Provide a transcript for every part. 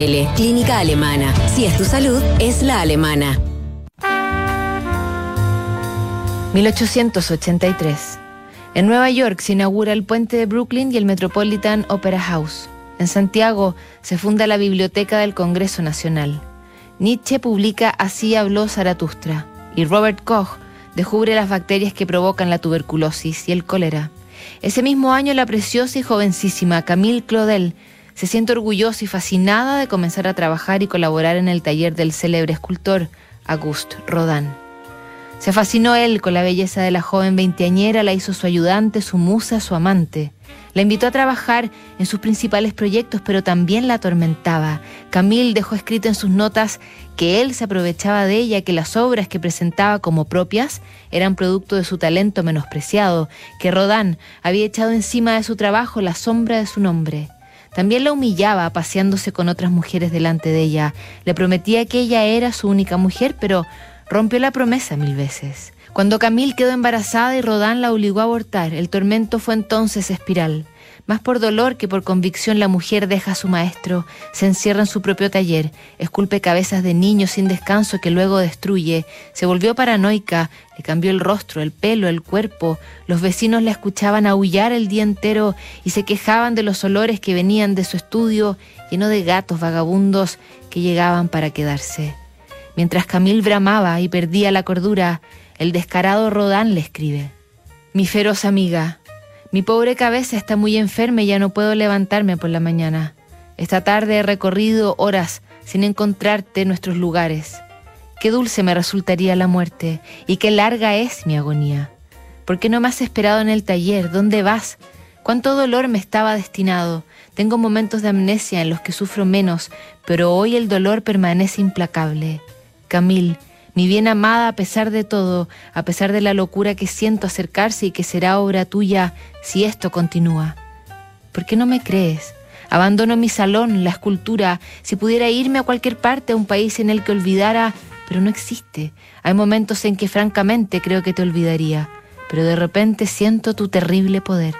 Clínica Alemana. Si es tu salud, es la alemana. 1883. En Nueva York se inaugura el puente de Brooklyn y el Metropolitan Opera House. En Santiago se funda la Biblioteca del Congreso Nacional. Nietzsche publica Así habló Zaratustra y Robert Koch descubre las bacterias que provocan la tuberculosis y el cólera. Ese mismo año la preciosa y jovencísima Camille Claudel se siente orgullosa y fascinada de comenzar a trabajar y colaborar en el taller del célebre escultor Auguste Rodin. Se fascinó él con la belleza de la joven veinteañera, la hizo su ayudante, su musa, su amante. La invitó a trabajar en sus principales proyectos, pero también la atormentaba. Camille dejó escrito en sus notas que él se aprovechaba de ella, que las obras que presentaba como propias eran producto de su talento menospreciado, que Rodin había echado encima de su trabajo la sombra de su nombre. También la humillaba paseándose con otras mujeres delante de ella. Le prometía que ella era su única mujer, pero rompió la promesa mil veces. Cuando Camille quedó embarazada y Rodán la obligó a abortar, el tormento fue entonces espiral. Más por dolor que por convicción la mujer deja a su maestro, se encierra en su propio taller, esculpe cabezas de niños sin descanso que luego destruye, se volvió paranoica, le cambió el rostro, el pelo, el cuerpo, los vecinos la escuchaban aullar el día entero y se quejaban de los olores que venían de su estudio lleno de gatos vagabundos que llegaban para quedarse. Mientras Camille bramaba y perdía la cordura, el descarado Rodán le escribe. Mi feroz amiga, mi pobre cabeza está muy enferma y ya no puedo levantarme por la mañana. Esta tarde he recorrido horas sin encontrarte en nuestros lugares. Qué dulce me resultaría la muerte y qué larga es mi agonía. ¿Por qué no me has esperado en el taller? ¿Dónde vas? ¿Cuánto dolor me estaba destinado? Tengo momentos de amnesia en los que sufro menos, pero hoy el dolor permanece implacable. Camil, mi bien amada a pesar de todo, a pesar de la locura que siento acercarse y que será obra tuya si esto continúa. ¿Por qué no me crees? Abandono mi salón, la escultura, si pudiera irme a cualquier parte, a un país en el que olvidara, pero no existe. Hay momentos en que francamente creo que te olvidaría, pero de repente siento tu terrible poder.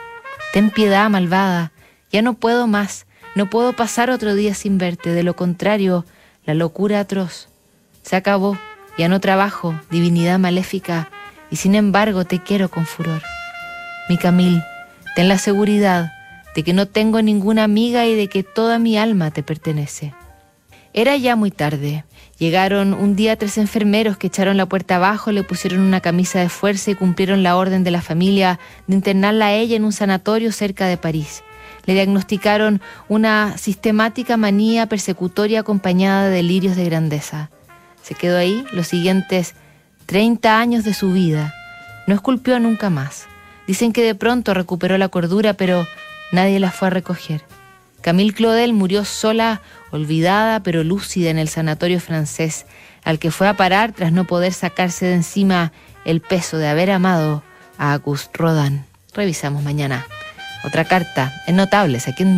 Ten piedad, malvada, ya no puedo más, no puedo pasar otro día sin verte, de lo contrario, la locura atroz se acabó, ya no trabajo, divinidad maléfica, y sin embargo te quiero con furor. Mi Camil, ten la seguridad de que no tengo ninguna amiga y de que toda mi alma te pertenece. Era ya muy tarde. Llegaron un día tres enfermeros que echaron la puerta abajo, le pusieron una camisa de fuerza y cumplieron la orden de la familia de internarla a ella en un sanatorio cerca de París. Le diagnosticaron una sistemática manía persecutoria acompañada de delirios de grandeza. Se quedó ahí los siguientes 30 años de su vida. No esculpió nunca más. Dicen que de pronto recuperó la cordura, pero nadie la fue a recoger. Camille Claudel murió sola, olvidada, pero lúcida en el sanatorio francés, al que fue a parar tras no poder sacarse de encima el peso de haber amado a Auguste Rodin. Revisamos mañana. Otra carta en Notables, aquí en